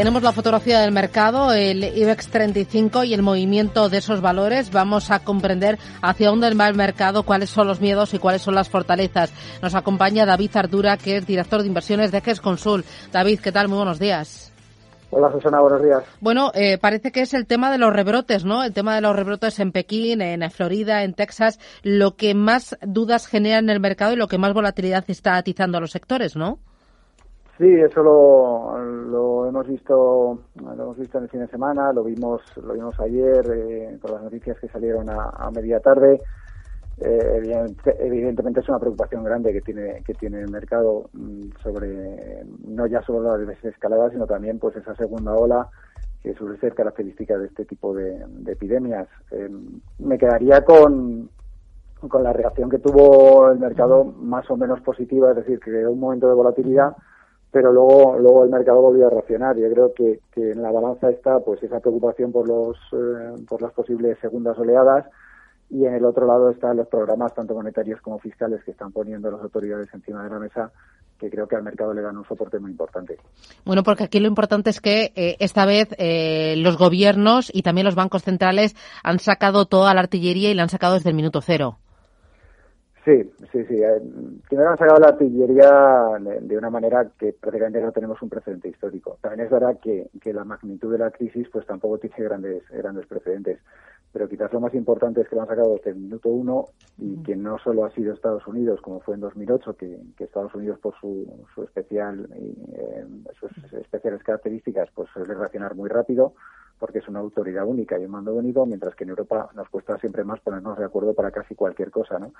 Tenemos la fotografía del mercado, el IBEX 35 y el movimiento de esos valores. Vamos a comprender hacia dónde va el mercado, cuáles son los miedos y cuáles son las fortalezas. Nos acompaña David Ardura, que es director de inversiones de GES Consul. David, ¿qué tal? Muy buenos días. Hola Susana, buenos días. Bueno, eh, parece que es el tema de los rebrotes, ¿no? El tema de los rebrotes en Pekín, en Florida, en Texas, lo que más dudas genera en el mercado y lo que más volatilidad está atizando a los sectores, ¿no? Sí, eso lo, hemos visto, lo hemos visto en el fin de semana, lo vimos, lo vimos ayer eh, con las noticias que salieron a, media tarde. Eh, evidentemente es una preocupación grande que tiene que tiene el mercado mm, sobre no ya solo la desescalada sino también pues esa segunda ola que suele ser característica de este tipo de, epidemias. Eh, me quedaría con, con la reacción que tuvo el mercado más o menos positiva, es decir, que un momento de volatilidad pero luego luego el mercado volvió a reaccionar. Yo creo que, que en la balanza está pues esa preocupación por los eh, por las posibles segundas oleadas y en el otro lado están los programas tanto monetarios como fiscales que están poniendo las autoridades encima de la mesa que creo que al mercado le dan un soporte muy importante. Bueno, porque aquí lo importante es que eh, esta vez eh, los gobiernos y también los bancos centrales han sacado toda la artillería y la han sacado desde el minuto cero. Sí, sí, sí. Eh, primero han sacado la artillería de una manera que prácticamente no tenemos un precedente histórico. También es verdad que, que la magnitud de la crisis pues tampoco tiene grandes, grandes precedentes. Pero quizás lo más importante es que lo han sacado desde el minuto uno y que no solo ha sido Estados Unidos, como fue en 2008, que, que Estados Unidos por su, su especial, eh, sus especiales características pues suele reaccionar muy rápido porque es una autoridad única y un mando único, mientras que en Europa nos cuesta siempre más ponernos de acuerdo para casi cualquier cosa, ¿no?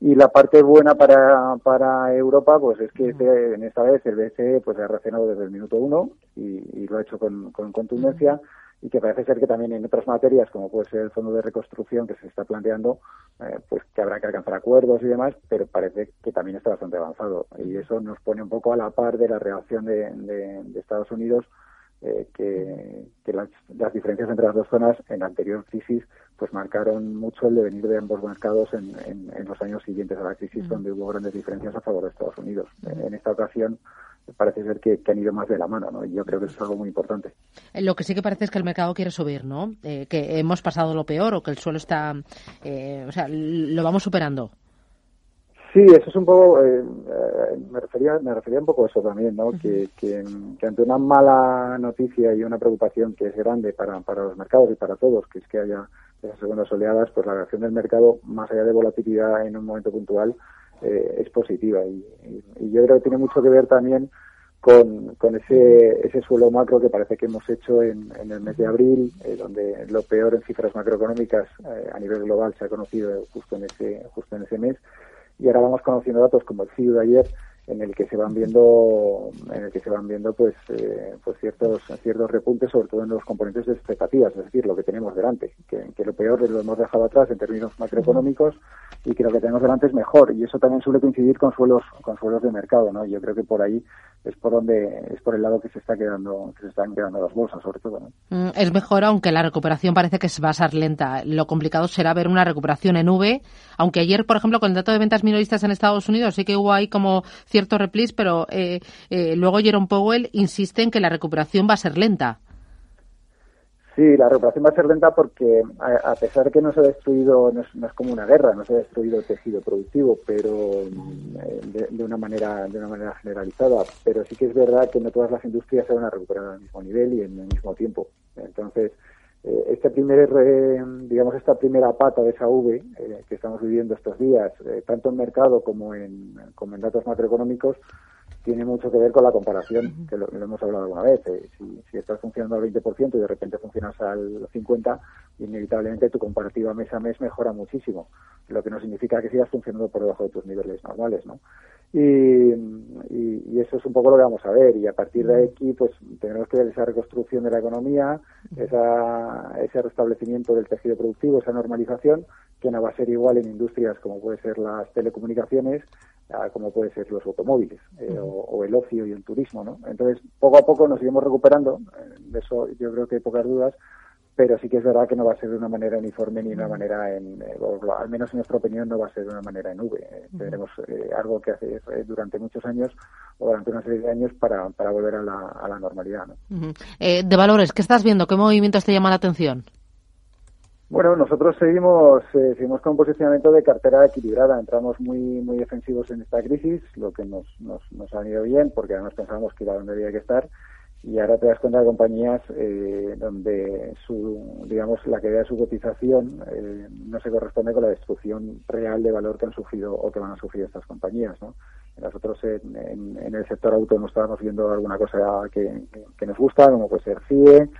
Y la parte buena para, para Europa, pues es que este, en esta vez el BCE pues ha reaccionado desde el minuto uno y, lo ha hecho con, contundencia y que parece ser que también en otras materias, como puede ser el fondo de reconstrucción que se está planteando, eh, pues que habrá que alcanzar acuerdos y demás, pero parece que también está bastante avanzado. Y eso nos pone un poco a la par de la reacción de, de Estados Unidos eh, que, las, diferencias entre las dos zonas en la anterior crisis pues marcaron mucho el devenir de ambos mercados en, los años siguientes a la crisis, donde hubo grandes diferencias a favor de Estados Unidos. En esta ocasión parece ser que, han ido más de la mano, ¿no? Y yo creo que eso es algo muy importante. Eh, lo que sí que parece es que el mercado quiere subir, ¿no? Eh, que hemos pasado lo peor o que el suelo está, o sea, lo vamos superando. Sí, eso es un poco, eh, eh, me refería me refería un poco a eso también, ¿no? que, que, ante una mala noticia y una preocupación que es grande para, para los mercados y para todos, que es que haya esas segundas oleadas, pues la reacción del mercado, más allá de volatilidad en un momento puntual, eh, es positiva. Y, yo creo que tiene mucho que ver también con, con ese, ese suelo macro que parece que hemos hecho en, en el mes de abril, donde lo peor en cifras macroeconómicas a nivel global se ha conocido justo en ese, justo en ese mes y ahora vamos conociendo datos como el CIU de ayer en el que se van viendo en el que se van viendo pues eh, pues ciertos ciertos repuntes sobre todo en los componentes de expectativas es decir lo que tenemos delante que, lo peor lo hemos dejado atrás en términos macroeconómicos y que lo que tenemos delante es mejor y eso también suele coincidir con suelos con suelos de mercado no yo creo que por ahí es por donde es por el lado que se está quedando que se están quedando las bolsas sobre todo mm, es mejor aunque la recuperación parece que va a ser lenta. Lo complicado será ver una recuperación en V aunque ayer por ejemplo con el dato de ventas minoristas en Estados Unidos sí que hubo ahí como cierto replis pero eh, eh, luego Jerome Powell insiste en que la recuperación va a ser lenta Sí, la recuperación va a ser lenta porque a, pesar de que no se ha destruido, no es, como una guerra, no se ha destruido el tejido productivo, pero eh, de, una manera de una manera generalizada, pero sí que es verdad que no todas las industrias se van a recuperar al mismo nivel y en el mismo tiempo. Entonces, eh, este primer, digamos, esta primera pata de esa V eh, que estamos viviendo estos días, tanto en mercado como en, como en datos macroeconómicos, tiene mucho que ver con la comparación, que lo, hemos hablado alguna vez. Eh, si, si, estás funcionando al 20% y de repente funcionas al 50%, inevitablemente tu comparativa mes a mes mejora muchísimo, lo que no significa que sigas funcionando por debajo de tus niveles normales, ¿no? Y, y, eso es un poco lo que vamos a ver. Y a partir de aquí, pues tenemos que ver esa reconstrucción de la economía, esa, ese restablecimiento del tejido productivo, esa normalización, que no va a ser igual en industrias como puede ser las telecomunicaciones como puede ser los automóviles eh, o, el ocio y el turismo, ¿no? Entonces, poco a poco nos iremos recuperando, de eso yo creo que hay pocas dudas, pero sí que es verdad que no va a ser de una manera uniforme ni de una manera en, eh, al menos en nuestra opinión no va a ser de una manera en V. Eh, tendremos eh, algo que hacer durante muchos años o durante una serie de años para, para volver a la, a la normalidad. ¿no? de valores, ¿qué estás viendo? ¿Qué movimientos te llama la atención? Bueno, nosotros seguimos, seguimos con un posicionamiento de cartera equilibrada. Entramos muy muy defensivos en esta crisis, lo que nos, nos, nos ha ido bien, porque además pensábamos que era donde había que estar y ahora te das cuenta de compañías eh, donde su digamos la caída de su cotización eh, no se corresponde con la destrucción real de valor que han sufrido o que van a sufrir estas compañías ¿no? nosotros en, en, el sector auto no estábamos viendo alguna cosa que, que, nos gusta como puede ser CIE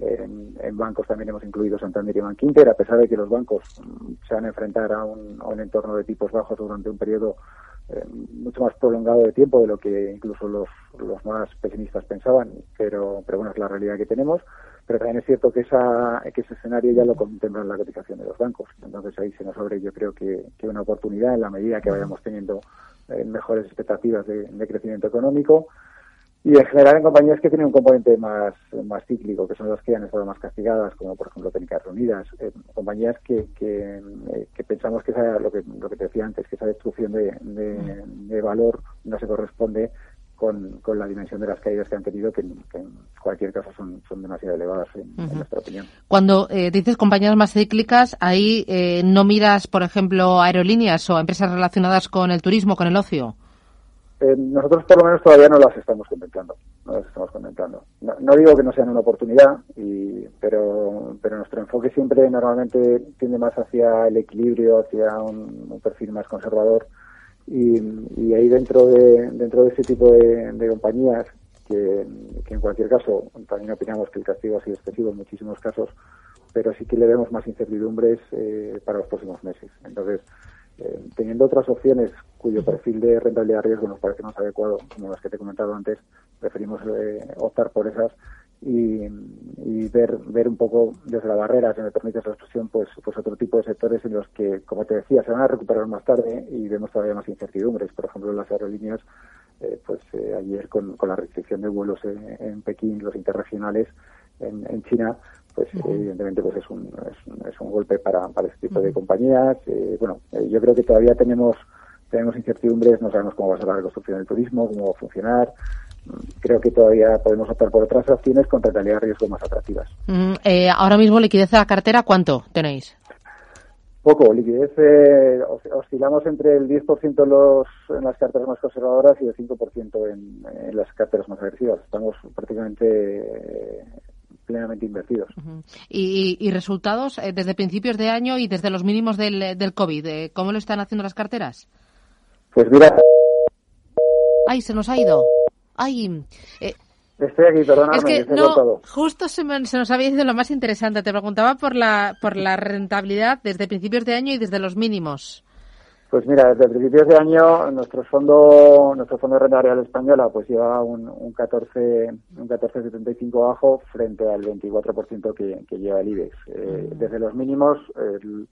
en, bancos también hemos incluido Santander y Bankinter a pesar de que los bancos mm, se van a enfrentar a un, entorno de tipos bajos durante un periodo eh, mucho más prolongado de tiempo de lo que incluso los, más pesimistas pensaban, pero, pero bueno, es la realidad que tenemos. Pero también es cierto que, esa, ese escenario ya lo contempla en la cotización de los bancos. Entonces ahí se nos abre, yo creo que, una oportunidad en la medida que vayamos teniendo eh, mejores expectativas de crecimiento económico y en general en compañías que tienen un componente más, más cíclico, que son las que han estado más castigadas, como por ejemplo Técnicas Reunidas, eh, compañías que, que, eh, que, pensamos que esa, lo que lo que te decía antes, que esa destrucción de, de, valor no se corresponde con, con, la dimensión de las caídas que han tenido, que, en cualquier caso son, son demasiado elevadas en, nuestra opinión. Cuando eh, dices compañías más cíclicas, ahí no miras, por ejemplo, aerolíneas o empresas relacionadas con el turismo, con el ocio. Eh, nosotros por lo menos todavía no las estamos contemplando. No las estamos contemplando. No, digo que no sean una oportunidad, y, pero, nuestro enfoque siempre normalmente tiende más hacia el equilibrio, hacia un, perfil más conservador. Y, y, ahí dentro de, dentro de ese tipo de, compañías, que, en cualquier caso también opinamos que el castigo ha sido excesivo en muchísimos casos, pero sí que le vemos más incertidumbres eh, para los próximos meses. Entonces, eh, teniendo otras opciones cuyo perfil de rentabilidad riesgo nos parece más adecuado, como las que te he comentado antes, preferimos eh, optar por esas y, ver ver un poco desde la barrera, si me permite esa expresión, pues, pues otro tipo de sectores en los que, como te decía, se van a recuperar más tarde y vemos todavía más incertidumbres. Por ejemplo, las aerolíneas, eh, pues ayer con, la restricción de vuelos en, Pekín, los interregionales en, en China, pues evidentemente pues es un, es, un golpe para, para este tipo de compañías. Eh, bueno, eh, yo creo que todavía tenemos tenemos incertidumbres, no sabemos cómo va a ser la reconstrucción del turismo, cómo va a funcionar. Creo que todavía podemos optar por otras opciones con rentabilidad de riesgo más atractivas. Eh, ahora mismo liquidez de la cartera, ¿cuánto tenéis? Poco, liquidez eh, oscilamos entre el 10% los, en las carteras más conservadoras y el 5% en, en, las carteras más agresivas. Estamos prácticamente plenamente invertidos. ¿Y, resultados eh, desde principios de año y desde los mínimos del, del COVID? Eh, ¿Cómo lo están haciendo las carteras? Pues mira. ¡Ay, se nos ha ido! ¡Ay! Eh, Estoy aquí, perdóname. Es que no, justo se, se, nos había ido lo más interesante. Te preguntaba por la, por la rentabilidad desde principios de año y desde los mínimos. Pues mira, desde principios de año nuestro fondo, nuestro fondo de renta real española pues lleva un, un 14, un 14,75 bajo frente al 24% que, que lleva el IBEX. Eh, mm. desde los mínimos el,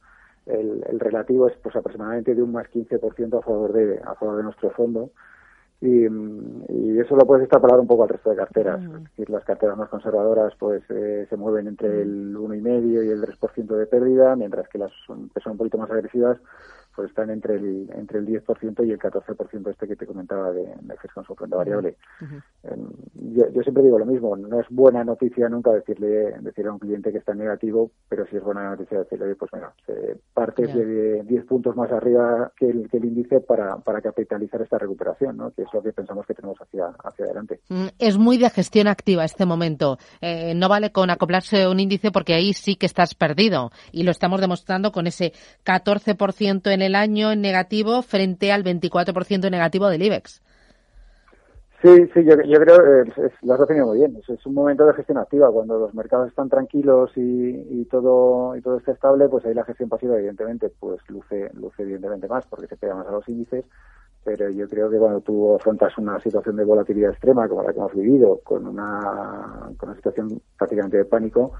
el, relativo es pues aproximadamente de un más 15% a favor de a favor de nuestro fondo y, y, eso lo puedes extrapolar un poco al resto de carteras. Mm. Es decir, las carteras más conservadoras pues eh, se mueven entre el 1,5 y el 3% de pérdida, mientras que las que son un poquito más agresivas pues están entre el entre el 10% y el 14% este que te comentaba de, de con su renta variable. Em, yo, siempre digo lo mismo, no es buena noticia nunca decirle decirle a un cliente que está negativo, pero sí es buena noticia decirle, pues mira, partes de 10 puntos más arriba que el, que el índice para, para capitalizar esta recuperación, ¿no? que es lo que pensamos que tenemos hacia, hacia adelante. Mm, es muy de gestión activa este momento. Eh, no vale con acoplarse a un índice porque ahí sí que estás perdido y lo estamos demostrando con ese 14% en el el año en negativo frente al 24% negativo del IBEX. Sí, sí, yo, creo que es, lo has definido muy bien. Es, un momento de gestión activa. Cuando los mercados están tranquilos y, todo y todo está estable, pues ahí la gestión pasiva, evidentemente, pues luce, luce evidentemente más porque se pega más a los índices. Pero yo creo que cuando tú afrontas una situación de volatilidad extrema como la que hemos vivido, con una, con una situación prácticamente de pánico,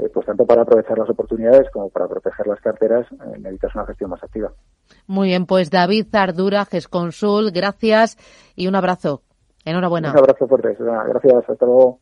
eh, pues tanto para aprovechar las oportunidades como para proteger las carteras eh, necesitas una gestión más activa. Muy bien, pues David Ardura, GESConsul, gracias y un abrazo. Enhorabuena. Un abrazo fuerte. Gracias. Hasta luego.